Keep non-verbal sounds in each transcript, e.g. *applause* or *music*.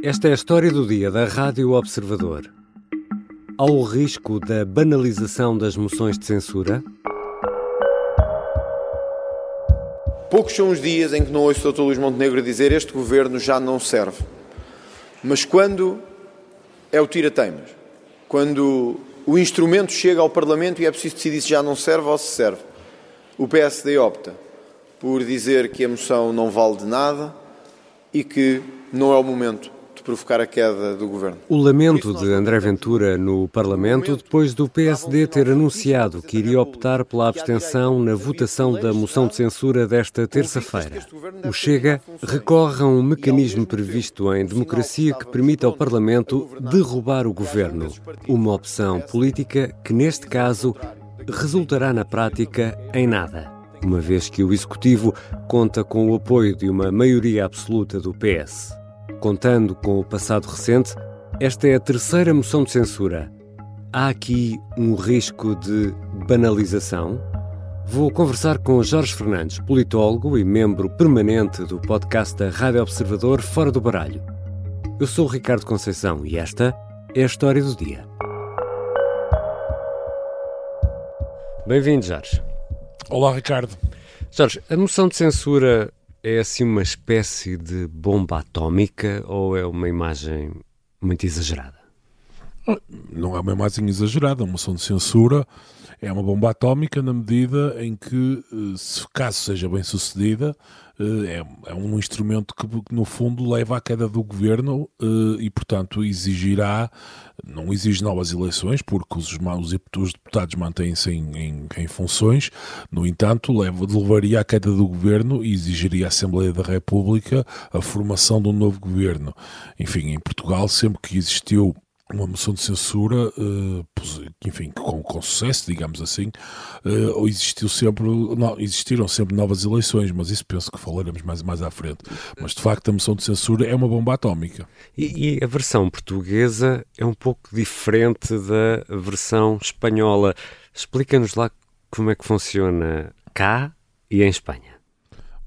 Esta é a história do dia da Rádio Observador. Há o risco da banalização das moções de censura? Poucos são os dias em que não ouço o Dr. Luís Montenegro dizer este governo já não serve. Mas quando é o tira-teimas, quando o instrumento chega ao Parlamento e é preciso decidir se já não serve ou se serve, o PSD opta por dizer que a moção não vale de nada e que não é o momento provocar a queda do governo. O lamento de André Ventura no Parlamento depois do PSD ter anunciado que iria optar pela abstenção na votação da moção de censura desta terça-feira. O Chega recorre a um mecanismo previsto em democracia que permite ao Parlamento derrubar o governo. Uma opção política que, neste caso, resultará na prática em nada uma vez que o Executivo conta com o apoio de uma maioria absoluta do PS. Contando com o passado recente, esta é a terceira moção de censura. Há aqui um risco de banalização? Vou conversar com Jorge Fernandes, politólogo e membro permanente do podcast da Rádio Observador Fora do Baralho. Eu sou o Ricardo Conceição e esta é a história do dia. Bem-vindo, Jorge. Olá, Ricardo. Jorge, a moção de censura é assim uma espécie de bomba atómica ou é uma imagem muito exagerada? Não é uma imagem exagerada, uma moção de censura é uma bomba atómica na medida em que, eh, se caso seja bem sucedida, eh, é, é um instrumento que, no fundo, leva à queda do governo eh, e, portanto, exigirá, não exige novas eleições, porque os, os deputados mantêm-se em, em, em, funções, no entanto, leva, levaria à queda do governo e exigiria à Assembleia da República a formação de um novo governo. Enfim, em Portugal, sempre que existiu uma moção de censura, uh, enfim, com, com, sucesso, digamos assim, uh, existiu sempre, não, existiram sempre novas eleições, mas isso penso que falaremos mais, mais à frente. Mas de facto a moção de censura é uma bomba atómica. E, e a versão portuguesa é um pouco diferente da versão espanhola. Explica-nos lá como é que funciona cá e em Espanha.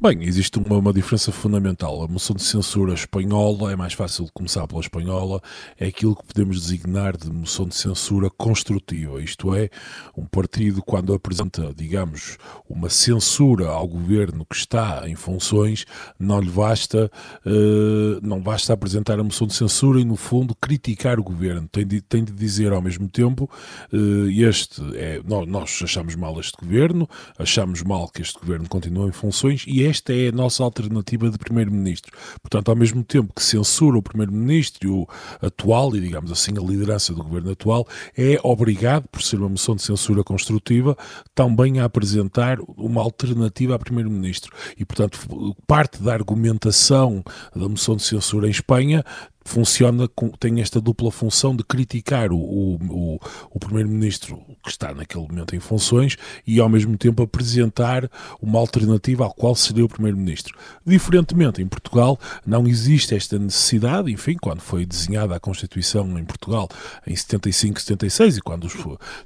Bem, existe uma, uma, diferença fundamental. A moção de censura espanhola, é mais fácil de começar pela espanhola, é aquilo que podemos designar de moção de censura construtiva. Isto é, um partido, quando apresenta, digamos, uma censura ao governo que está em funções, não lhe basta, uh, não basta apresentar a moção de censura e, no fundo, criticar o governo. Tem de, tem de dizer ao mesmo tempo: uh, este é, nós, nós achamos mal este governo, achamos mal que este governo continue em funções e é esta é a nossa alternativa de primeiro-ministro. Portanto, ao mesmo tempo que censura o primeiro-ministro o atual, e digamos assim, a liderança do governo atual, é obrigado, por ser uma moção de censura construtiva, também a apresentar uma alternativa a primeiro-ministro. E, portanto, parte da argumentação da moção de censura em Espanha funciona, com, tem esta dupla função de criticar o, o, o primeiro-ministro que está naquele momento em funções e ao mesmo tempo apresentar uma alternativa ao qual seria o primeiro-ministro. Diferentemente, em Portugal não existe esta necessidade, enfim, quando foi desenhada a Constituição em Portugal em 75, 76 e quando,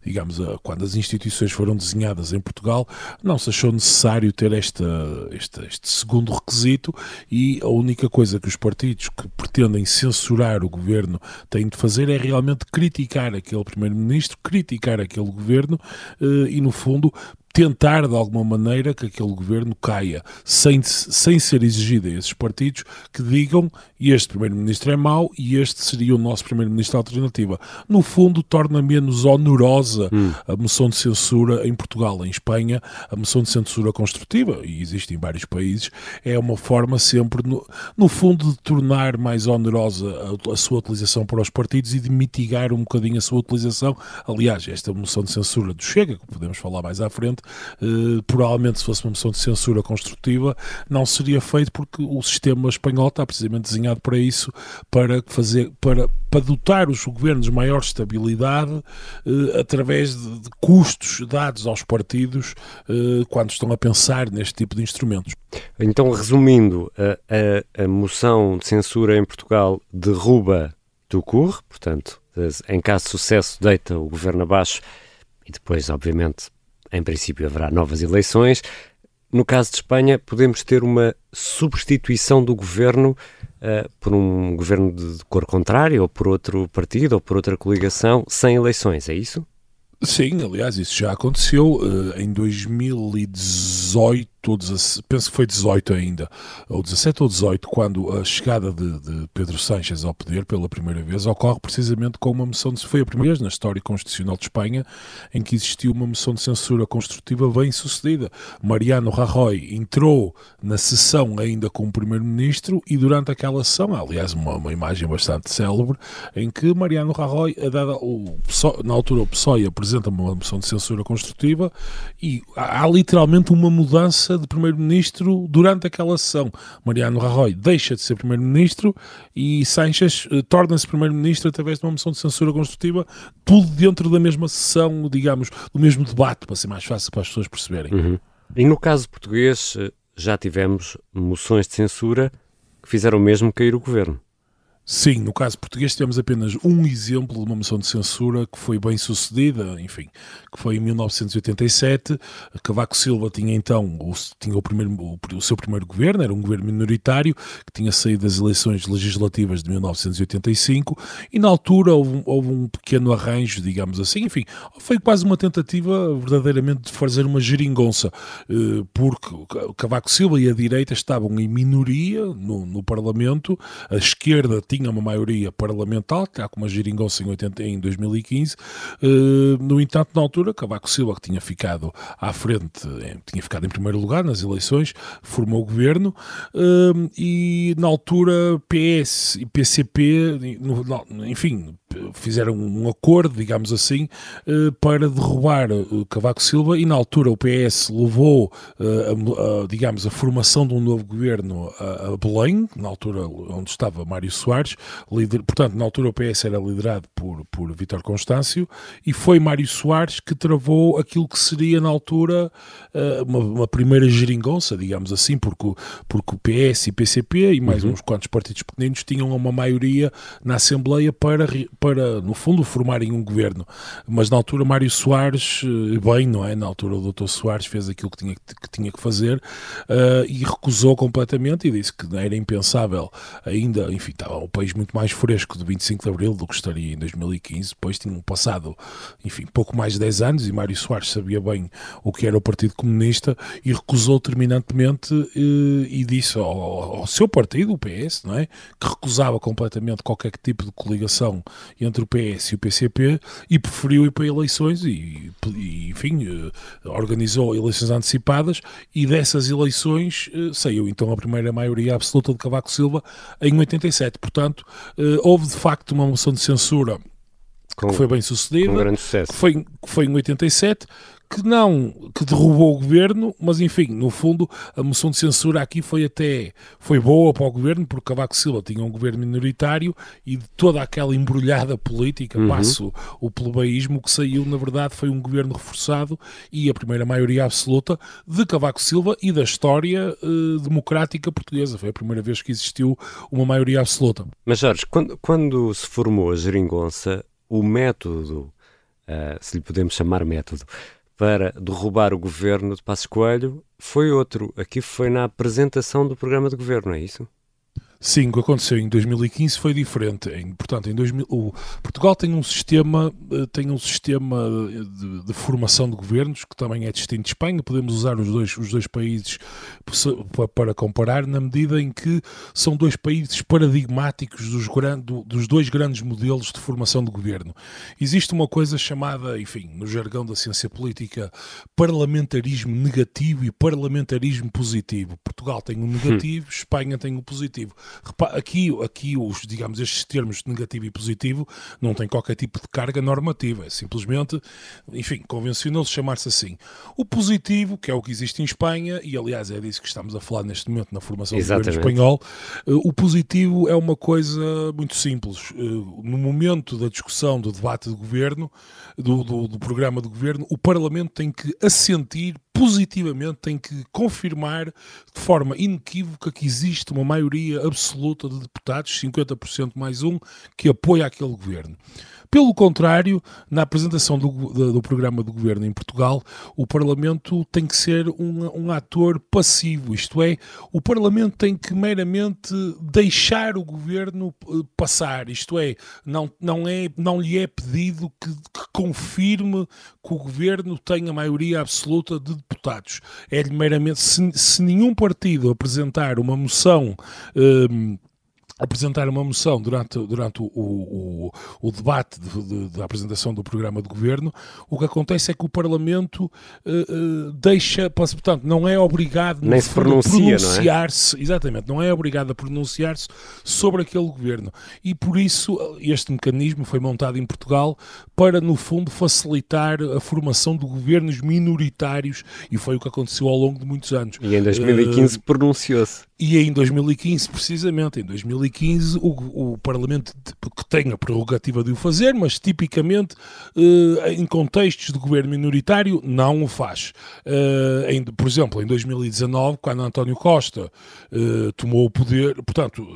digamos, quando as instituições foram desenhadas em Portugal, não se achou necessário ter esta, este, este segundo requisito e a única coisa que os partidos que pretendem censurar o governo têm de fazer é realmente criticar aquele primeiro-ministro, criticar aquele governo eh, e, no fundo, tentar de alguma maneira que aquele governo caia, sem, sem ser exigido a esses partidos que digam este primeiro-ministro é mau e este seria o nosso primeiro-ministro alternativa. No fundo, torna menos onerosa hum. a moção de censura em Portugal, em Espanha, a moção de censura construtiva, e existe em vários países, é uma forma sempre, no, no fundo, de tornar mais onerosa a, a sua utilização para os partidos e de mitigar um bocadinho a sua utilização. Aliás, esta moção de censura do Chega, que podemos falar mais à frente, eh, provavelmente se fosse uma moção de censura construtiva, não seria feito porque o sistema espanhol está precisamente desenhado para isso, para fazer, para, para dotar os governos de maior estabilidade eh, através de, de, custos dados aos partidos eh, quando estão a pensar neste tipo de instrumentos. Então, resumindo, a, a, a moção de censura em Portugal derruba Tucur, portanto, em caso de sucesso, deita o governo abaixo e depois, obviamente, em princípio, haverá novas eleições. No caso de Espanha, podemos ter uma substituição do governo uh, por um governo de cor contrária, ou por outro partido, ou por outra coligação, sem eleições, é isso? Sim, aliás, isso já aconteceu uh, em 2018 ou 17, penso que foi 18 ainda, ou 17 ou 18, quando a chegada de, de, Pedro Sánchez ao poder pela primeira vez ocorre precisamente com uma moção de foi a primeira vez na história constitucional de Espanha em que existiu uma moção de censura construtiva bem sucedida. Mariano Rajoy entrou na sessão ainda como primeiro-ministro e durante aquela sessão, aliás, uma, uma imagem bastante célebre, em que Mariano Rajoy, a dada, o, na altura o PSOE apresenta uma moção de censura construtiva e há literalmente uma mudança de primeiro-ministro durante aquela sessão. Mariano Rajoy deixa de ser primeiro-ministro e Sánchez eh, torna-se primeiro-ministro através de uma moção de censura construtiva, tudo dentro da mesma sessão, digamos, do mesmo debate, para ser mais fácil para as pessoas perceberem. Uhum. E no caso português, eh, já tivemos moções de censura que fizeram mesmo cair o governo. Sim, no caso português temos apenas um exemplo de uma moção de censura que foi bem sucedida, enfim, que foi em 1987. Cavaco Silva tinha então o, tinha o, primeiro, o, o, seu primeiro governo, era um governo minoritário que tinha saído das eleições legislativas de 1985 e na altura houve, houve um pequeno arranjo, digamos assim, enfim, foi quase uma tentativa verdadeiramente de fazer uma geringonça, eh, porque Cavaco Silva e a direita estavam em minoria no, no Parlamento, a esquerda tinha tinha uma maioria parlamentar, cá com uma geringonça em, 80, em 2015. Uh, no entanto, na altura, Cavaco Silva, que tinha ficado à frente, eh, tinha ficado em primeiro lugar nas eleições, formou o governo uh, e na altura PS e PCP, enfim, fizeram um acordo, digamos assim, uh, para derrubar Cavaco Silva e na altura o PS levou, a, a, digamos, a formação de um novo governo a, a Belém, na altura onde estava Mário Soares, lider, portanto, na altura o PS era liderado por, por Vítor Constâncio e foi Mário Soares que travou aquilo que seria na altura uh, uma, uma, primeira geringonça, digamos assim, porque, porque o PS e PCP e mais uhum. uns quantos partidos pequeninos tinham uma maioria na Assembleia para, para, no fundo, formarem um governo. Mas na altura Mário Soares, eh, bem, não é? Na altura o Dr. Soares fez aquilo que tinha que, tinha que fazer uh, e recusou completamente e disse que era impensável ainda, enfim, estava o país muito mais fresco de 25 de Abril do que estaria em 2015. Depois tinham passado, enfim, pouco mais de 10 anos e Mário Soares sabia bem o que era o Partido Comunista e recusou terminantemente e, eh, e disse ao, ao, seu partido, o PS, não é? que recusava completamente qualquer tipo de coligação entre o PS e o PCP e preferiu ir para eleições e, e enfim, eh, organizou eleições antecipadas e dessas eleições eh, saiu então a primeira maioria absoluta de Cavaco Silva em 87. Portanto, Portanto, uh, houve de facto uma moção de censura com, que foi bem sucedida, um grande sucesso. Que foi, que foi em 87, que não, que derrubou o governo, mas enfim, no fundo, a moção de censura aqui foi até, foi boa para o governo, porque Cavaco Silva tinha um governo minoritário e de toda aquela embrulhada política, uhum. passo o plebeísmo, que saiu, na verdade, foi um governo reforçado e a primeira maioria absoluta de Cavaco Silva e da história uh, democrática portuguesa. Foi a primeira vez que existiu uma maioria absoluta. Mas Jorge, quando, quando se formou a geringonça, o método, uh, se lhe podemos chamar método, para derrubar o governo de Passos Coelho foi outro. Aqui foi na apresentação do programa de governo, é isso? Sim, o que aconteceu em 2015 foi diferente. Em, portanto, em 2000, o, Portugal tem um sistema, eh, tem um sistema de, de, formação de governos que também é distinto de Espanha. Podemos usar os dois, os dois países para comparar, na medida em que são dois países paradigmáticos dos, dos dois grandes modelos de formação de governo. Existe uma coisa chamada, enfim, no jargão da ciência política, parlamentarismo negativo e parlamentarismo positivo. Portugal tem o um negativo, hum. Espanha tem o um positivo aqui, aqui os, digamos, estes termos de negativo e positivo não têm qualquer tipo de carga normativa, é simplesmente, enfim, convencionou-se chamar-se assim. O positivo, que é o que existe em Espanha, e aliás é disso que estamos a falar neste momento na formação Exatamente. do governo espanhol, eh, o positivo é uma coisa muito simples. Eh, no momento da discussão, do debate de governo, do, do, do programa de governo, o Parlamento tem que assentir positivamente, tem que confirmar de forma inequívoca que existe uma maioria absoluta de deputados, 50% mais um, que apoia aquele governo. Pelo contrário, na apresentação do, do, programa do governo em Portugal, o Parlamento tem que ser um, um ator passivo, isto é, o Parlamento tem que meramente deixar o governo eh, passar, isto é, não, não, é, não lhe é pedido que, que confirme que o governo tem a maioria absoluta de deputados. É-lhe meramente, se, se nenhum partido apresentar uma moção. Um, apresentar uma moção durante, durante o, o, o debate de, de, da apresentação do programa de governo, o que acontece é que o Parlamento uh, uh, deixa, portanto, não é obrigado Nem se pronuncia, é? pronunciar-se, é? exatamente, não é obrigado a pronunciar-se sobre aquele governo. E por isso este mecanismo foi montado em Portugal para, no fundo, facilitar a formação de governos minoritários e foi o que aconteceu ao longo de muitos anos. E em 2015 uh, pronunciou-se. E em 2015, precisamente, em 2015, o, o Parlamento que tem a prerrogativa de o fazer, mas tipicamente eh, em contextos de governo minoritário não o faz. Eh, em, por exemplo, em 2019, quando António Costa eh, tomou o poder, portanto,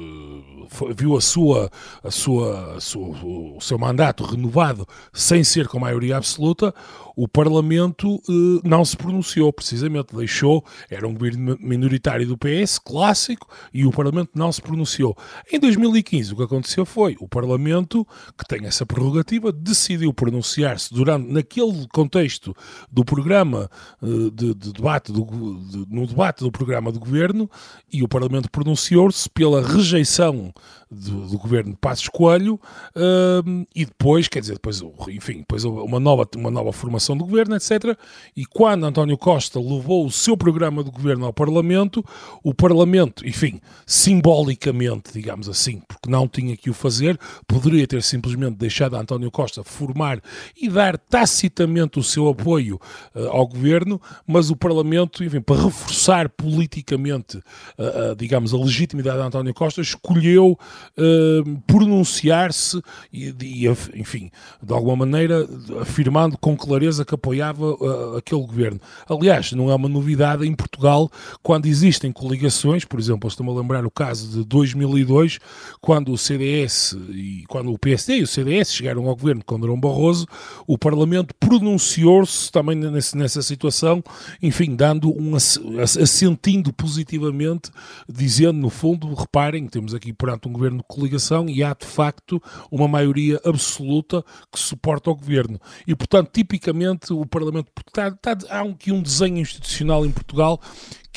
foi, viu a sua, a sua, a sua, o seu mandato renovado sem ser com maioria absoluta, o Parlamento não se pronunciou, precisamente, deixou, era um governo minoritário do PS, clássico, e o Parlamento não se pronunciou. Em 2015, o que aconteceu foi, o Parlamento, que tem essa prerrogativa, decidiu pronunciar-se durante, naquele contexto do programa eh, de, de, debate, do, de, no debate do programa de governo, e o Parlamento pronunciou-se pela rejeição do, do, governo de Passos Coelho uh, e depois, quer dizer, depois, enfim, depois uma nova, uma nova formação do governo, etc. E quando António Costa levou o seu programa de governo ao Parlamento, o Parlamento, enfim, simbolicamente, digamos assim, porque não tinha que o fazer, poderia ter simplesmente deixado António Costa formar e dar tacitamente o seu apoio uh, ao governo, mas o Parlamento, enfim, para reforçar politicamente, uh, digamos, a legitimidade de António Costa, escolheu uh, pronunciar-se e, e, enfim, de alguma maneira afirmando com clareza que apoiava uh, aquele governo. Aliás, não é uma novidade em Portugal quando existem coligações, por exemplo, estou-me a lembrar o caso de 2002, quando o CDS e quando o PSD e o CDS chegaram ao governo com Durão Barroso, o Parlamento pronunciou-se também nessa, nessa situação, enfim, dando um assentindo positivamente, dizendo no fundo, reparem, temos aqui perante um governo de coligação e há de facto uma maioria absoluta que suporta o governo. E, portanto, tipicamente o Parlamento. Está, está, há aqui um desenho institucional em Portugal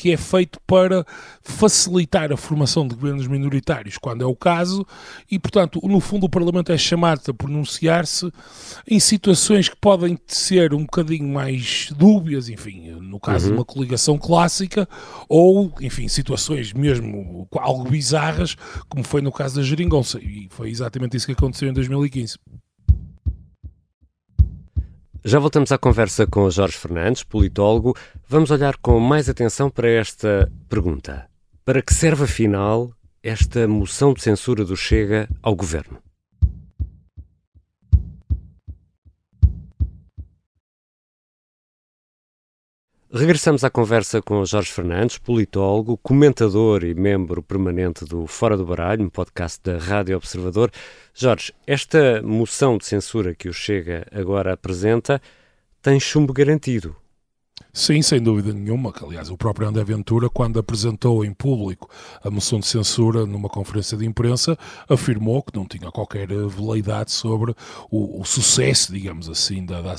que é feito para facilitar a formação de governos minoritários, quando é o caso, e, portanto, no fundo, o Parlamento é chamado a pronunciar-se em situações que podem ser um bocadinho mais dúbias, enfim, no caso uhum. de uma coligação clássica, ou, enfim, situações mesmo algo bizarras, como foi no caso da Geringonça, e foi exatamente isso que aconteceu em 2015. Já voltamos à conversa com Jorge Fernandes, politólogo. Vamos olhar com mais atenção para esta pergunta. Para que serve, afinal, esta moção de censura do Chega ao governo? Regressamos à conversa com Jorge Fernandes, politólogo, comentador e membro permanente do Fora do Baralho, um podcast da Rádio Observador. Jorge, esta moção de censura que o Chega agora apresenta tem chumbo garantido. Sim, sem dúvida nenhuma. Que, aliás, o próprio André Ventura, quando apresentou em público a moção de censura numa conferência de imprensa, afirmou que não tinha qualquer veleidade sobre o, o sucesso, digamos assim, da, da,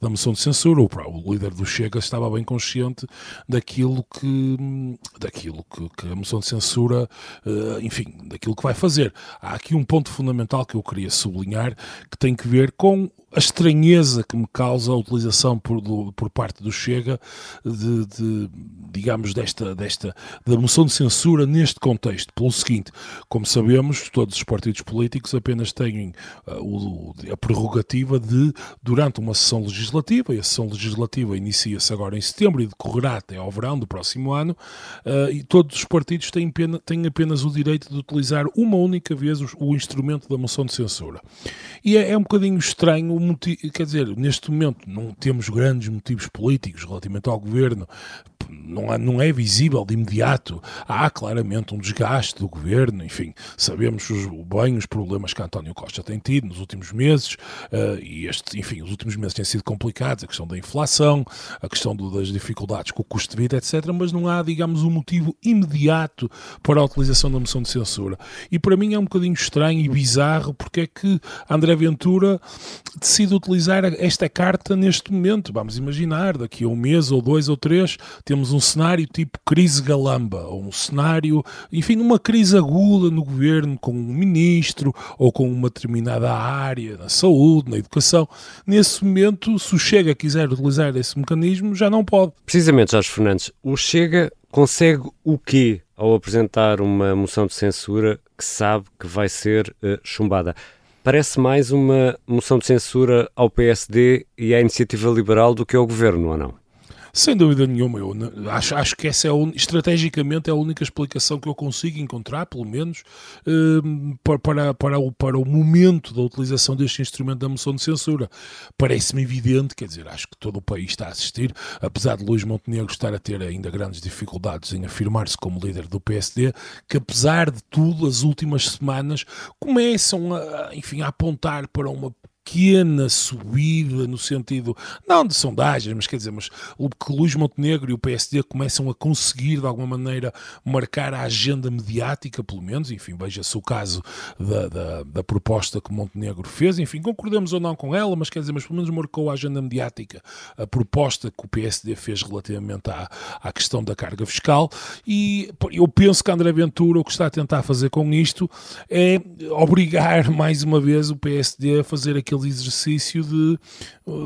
da, moção de censura. O, o, líder do Chega estava bem consciente daquilo que, daquilo que, que a moção de censura, uh, enfim, daquilo que vai fazer. Há aqui um ponto fundamental que eu queria sublinhar que tem que ver com a estranheza que me causa a utilização por, do, por parte do Chega de, de, digamos, desta, desta da moção de censura neste contexto. Pelo seguinte, como sabemos, todos os partidos políticos apenas têm uh, o, a prerrogativa de, durante uma sessão legislativa, e a sessão legislativa inicia-se agora em setembro e decorrerá até ao verão do próximo ano, uh, e todos os partidos têm, pena, têm apenas o direito de utilizar uma única vez o, o instrumento da moção de censura. E é, é um bocadinho estranho motivo, quer dizer, neste momento não temos grandes motivos políticos relativamente ao governo não, há, não é visível de imediato. Há claramente um desgaste do governo, enfim, sabemos os, bem os problemas que António Costa tem tido nos últimos meses, uh, e este, enfim, os últimos meses têm sido complicados, a questão da inflação, a questão do, das dificuldades com o custo de vida, etc. Mas não há, digamos, um motivo imediato para a utilização da moção de censura. E para mim é um bocadinho estranho e bizarro porque é que André Ventura decide utilizar esta carta neste momento. Vamos imaginar, daqui a um mês ou dois ou três, temos um cenário tipo crise galamba, ou um cenário, enfim, numa crise aguda no governo, com um ministro ou com uma determinada área, na saúde, na educação. Nesse momento, se o Chega quiser utilizar esse mecanismo, já não pode. Precisamente, Jorge Fernandes, o Chega consegue o quê ao apresentar uma moção de censura que sabe que vai ser uh, chumbada? Parece mais uma moção de censura ao PSD e à iniciativa liberal do que ao governo, ou não? Sem dúvida nenhuma, eu acho, acho que essa é estrategicamente é a única explicação que eu consigo encontrar, pelo menos, para, para, para, o, para o momento da utilização deste instrumento da moção de censura. Parece-me evidente, quer dizer, acho que todo o país está a assistir, apesar de Luís Montenegro estar a ter ainda grandes dificuldades em afirmar-se como líder do PSD, que apesar de tudo, as últimas semanas começam a, enfim, a apontar para uma pequena subida no sentido, não de sondagens, mas quer dizer, mas que Luís Montenegro e o PSD começam a conseguir de alguma maneira marcar a agenda mediática, pelo menos, enfim, veja-se o caso da, da, da, proposta que Montenegro fez, enfim, concordamos ou não com ela, mas quer dizer, mas pelo menos marcou a agenda mediática a proposta que o PSD fez relativamente à, à questão da carga fiscal. E eu penso que André Ventura o que está a tentar fazer com isto é obrigar *laughs* mais uma vez o PSD a fazer aquilo aquele exercício de,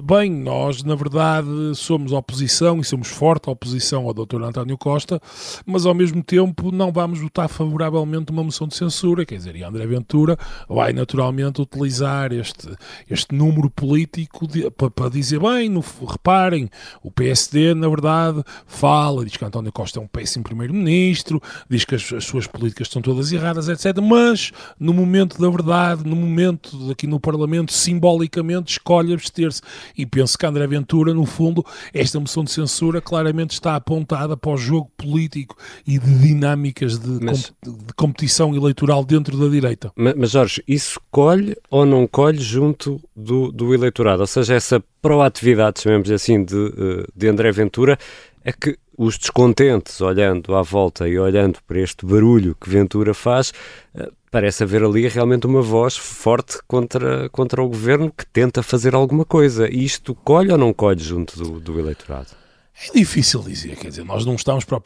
bem, nós na verdade somos oposição e somos forte oposição ao Dr. António Costa, mas ao mesmo tempo não vamos votar favoravelmente uma moção de censura, quer dizer, e André Ventura vai naturalmente utilizar este, este número político de, para, para, dizer, bem, no, reparem, o PSD na verdade fala, diz que António Costa é um péssimo primeiro-ministro, diz que as, as suas políticas estão todas erradas, etc. Mas no momento da verdade, no momento aqui no Parlamento, sim simbolicamente escolhe abster-se. E penso que André Ventura, no fundo, esta moção de censura claramente está apontada para o jogo político e de dinâmicas de, mas, com, de competição eleitoral dentro da direita. Mas, Jorge, isso colhe ou não colhe junto do, do eleitorado? Ou seja, essa proatividade, chamemos assim, de, eh, de André Ventura, é que os descontentes, olhando à volta e olhando para este barulho que Ventura faz, eh, parece haver ali realmente uma voz forte contra, contra o governo que tenta fazer alguma coisa. E isto colhe ou não colhe junto do, do eleitorado? É difícil dizer, quer dizer, nós não estamos para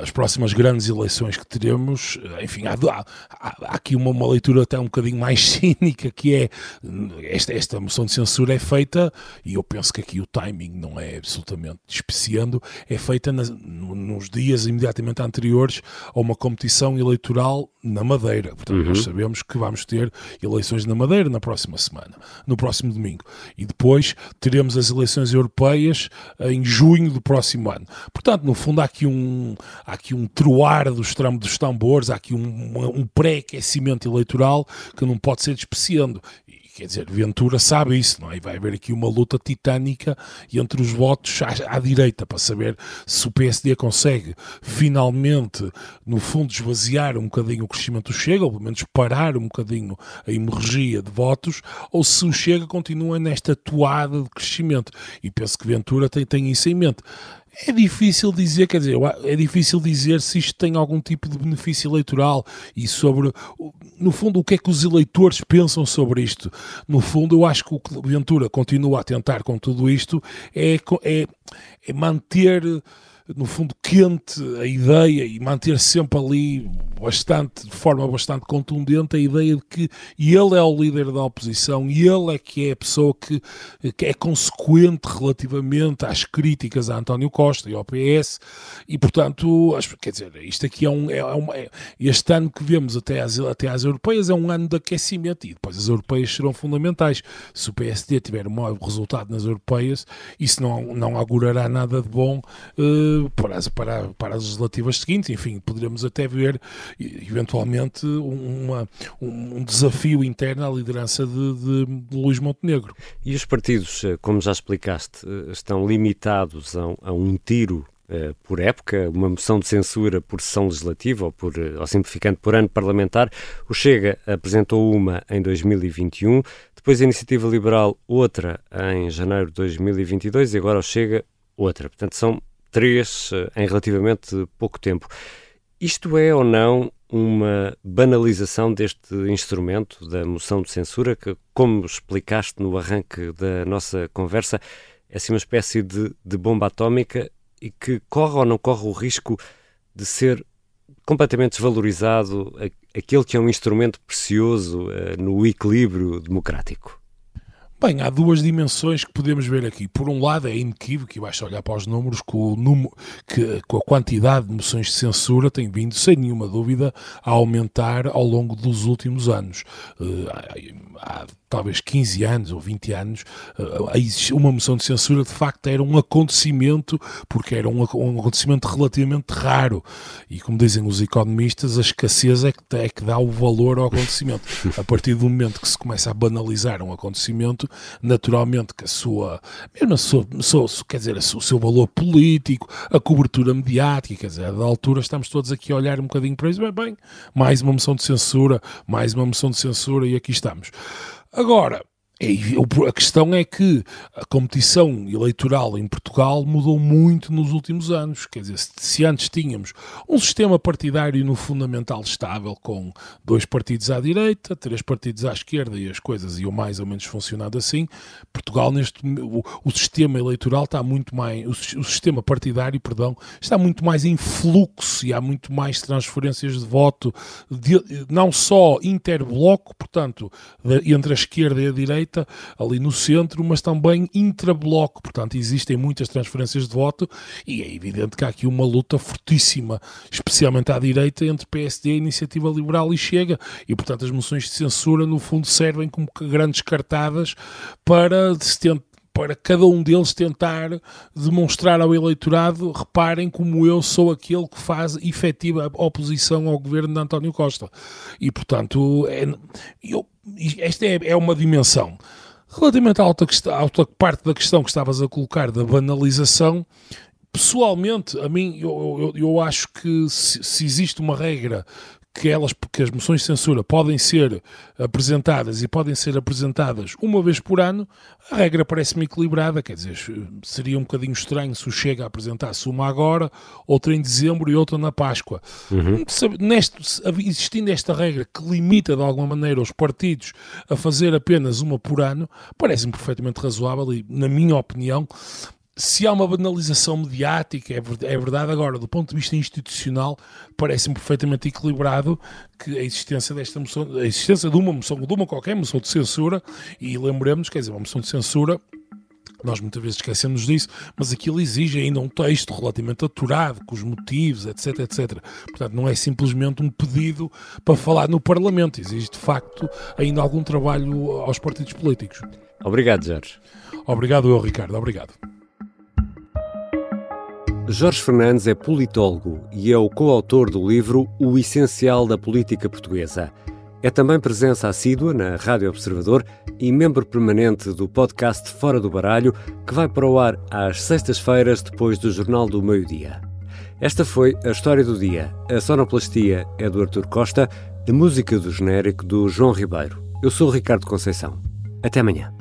as próximas grandes eleições que teremos, enfim, há, há, há aqui uma, uma, leitura até um bocadinho mais *laughs* cínica, que é, esta, esta moção de censura é feita, e eu penso que aqui o timing não é absolutamente despeciando, é feita nas, nos dias imediatamente anteriores a uma competição eleitoral na Madeira. Portanto, uhum. nós sabemos que vamos ter eleições na Madeira na próxima semana, no próximo domingo. E depois teremos as eleições europeias em junho do próximo ano. Portanto, no fundo, há aqui um, há aqui um troar dos, dos tambores, há aqui um, um pré-aquecimento eleitoral que não pode ser despreciando. Quer dizer, Ventura sabe isso, não é? E vai haver aqui uma luta titânica entre os votos à, à, direita para saber se o PSD consegue finalmente, no fundo, esvaziar um bocadinho o crescimento do Chega, ou pelo menos parar um bocadinho a hemorragia de votos, ou se o Chega continua nesta toada de crescimento. E penso que Ventura tem, tem isso em mente. É difícil dizer, quer dizer, é difícil dizer se isto tem algum tipo de benefício eleitoral e sobre, no fundo, o que é que os eleitores pensam sobre isto. No fundo, eu acho que o que Ventura continua a tentar com tudo isto é, é, é manter no fundo, quente a ideia e manter sempre ali bastante, de forma bastante contundente, a ideia de que ele é o líder da oposição e ele é que é a pessoa que, que é consequente relativamente às críticas a António Costa e ao PS e, portanto, quer dizer, isto aqui é um, é, um é, este ano que vemos até às, até às europeias é um ano de aquecimento e depois as europeias serão fundamentais. Se o PSD tiver um mau resultado nas europeias, isso não, não augurará nada de bom uh, para, para, para as legislativas seguintes. Enfim, poderemos até ver eventualmente uma, um desafio interno à liderança de, de, Luís Montenegro. E os partidos, eh, como já explicaste, eh, estão limitados a, a um tiro Uh, por época, uma moção de censura por sessão legislativa ou, por, ou simplificando por ano parlamentar. O Chega apresentou uma em 2021, depois a Iniciativa Liberal outra em janeiro de 2022 e agora o Chega outra. Portanto, são três uh, em relativamente pouco tempo. Isto é ou não uma banalização deste instrumento da moção de censura que, como explicaste no arranque da nossa conversa, é assim uma espécie de, de bomba atómica e que corre ou não corre o risco de ser completamente desvalorizado aquele que é um instrumento precioso uh, no equilíbrio democrático? Bem, há duas dimensões que podemos ver aqui. Por um lado, é inequívoco, e basta olhar para os números, que, o número, que a quantidade de moções de censura tem vindo, sem nenhuma dúvida, a aumentar ao longo dos últimos anos. Uh, há talvez 15 anos ou 20 anos, uh, uma moção de censura de facto era um acontecimento, porque era um, um, acontecimento relativamente raro. E como dizem os economistas, a escassez é que, é que dá o valor ao acontecimento. A partir do momento que se começa a banalizar um acontecimento, naturalmente que a sua, mesmo a sua, quer dizer, o seu valor político, a cobertura mediática, quer dizer, da altura estamos todos aqui a olhar um bocadinho para isso, bem, bem, mais uma moção de censura, mais uma moção de censura e aqui estamos. Agora, a questão é que a competição eleitoral em Portugal mudou muito nos últimos anos. Quer dizer, se antes tínhamos um sistema partidário no fundamental estável, com dois partidos à direita, três partidos à esquerda e as coisas iam mais ou menos funcionando assim, Portugal, neste o, o sistema eleitoral está muito mais. O, o, sistema partidário, perdão, está muito mais em fluxo e há muito mais transferências de voto, de, não só interbloco, portanto, de, entre a esquerda e a direita direita, ali no centro, mas também intrabloco. Portanto, existem muitas transferências de voto e é evidente que há aqui uma luta fortíssima, especialmente à direita, entre PSD, Iniciativa Liberal e Chega. E, portanto, as moções de censura, no fundo, servem como grandes cartadas para se tentar para cada um deles tentar demonstrar ao eleitorado, reparem como eu sou aquele que faz efetiva oposição ao governo de António Costa. E, portanto, é, eu, esta é, é uma dimensão. Relativamente à alta, à alta parte da questão que estavas a colocar da banalização, pessoalmente, a mim, eu, eu, eu acho que se, se, existe uma regra que elas, que as moções de censura podem ser apresentadas e podem ser apresentadas uma vez por ano, a regra parece-me equilibrada, quer dizer, seria um bocadinho estranho se o Chega apresentasse uma agora, outra em dezembro e outra na Páscoa. Uhum. Neste, existindo esta regra que limita de alguma maneira os partidos a fazer apenas uma por ano, parece-me perfeitamente razoável e, na minha opinião, se há uma banalização mediática, é verdade, agora, do ponto de vista institucional, parece-me perfeitamente equilibrado que a existência desta moção, a existência de uma moção, de uma qualquer moção de censura, e lembremos, quer dizer, uma moção de censura nós muitas vezes esquecemos disso, mas aquilo exige ainda um texto relativamente aturado, com os motivos, etc, etc. Portanto, não é simplesmente um pedido para falar no Parlamento, exige de facto ainda algum trabalho aos partidos políticos. Obrigado, Jorge. Obrigado eu, Ricardo. Obrigado. Jorge Fernandes é politólogo e é o coautor do livro O Essencial da Política Portuguesa. É também presença assídua na Rádio Observador e membro permanente do podcast Fora do Baralho, que vai para o ar às sextas-feiras depois do Jornal do Meio-Dia. Esta foi a história do dia. A sonoplastia é do Artur Costa, a música do genérico do João Ribeiro. Eu sou Ricardo Conceição. Até amanhã.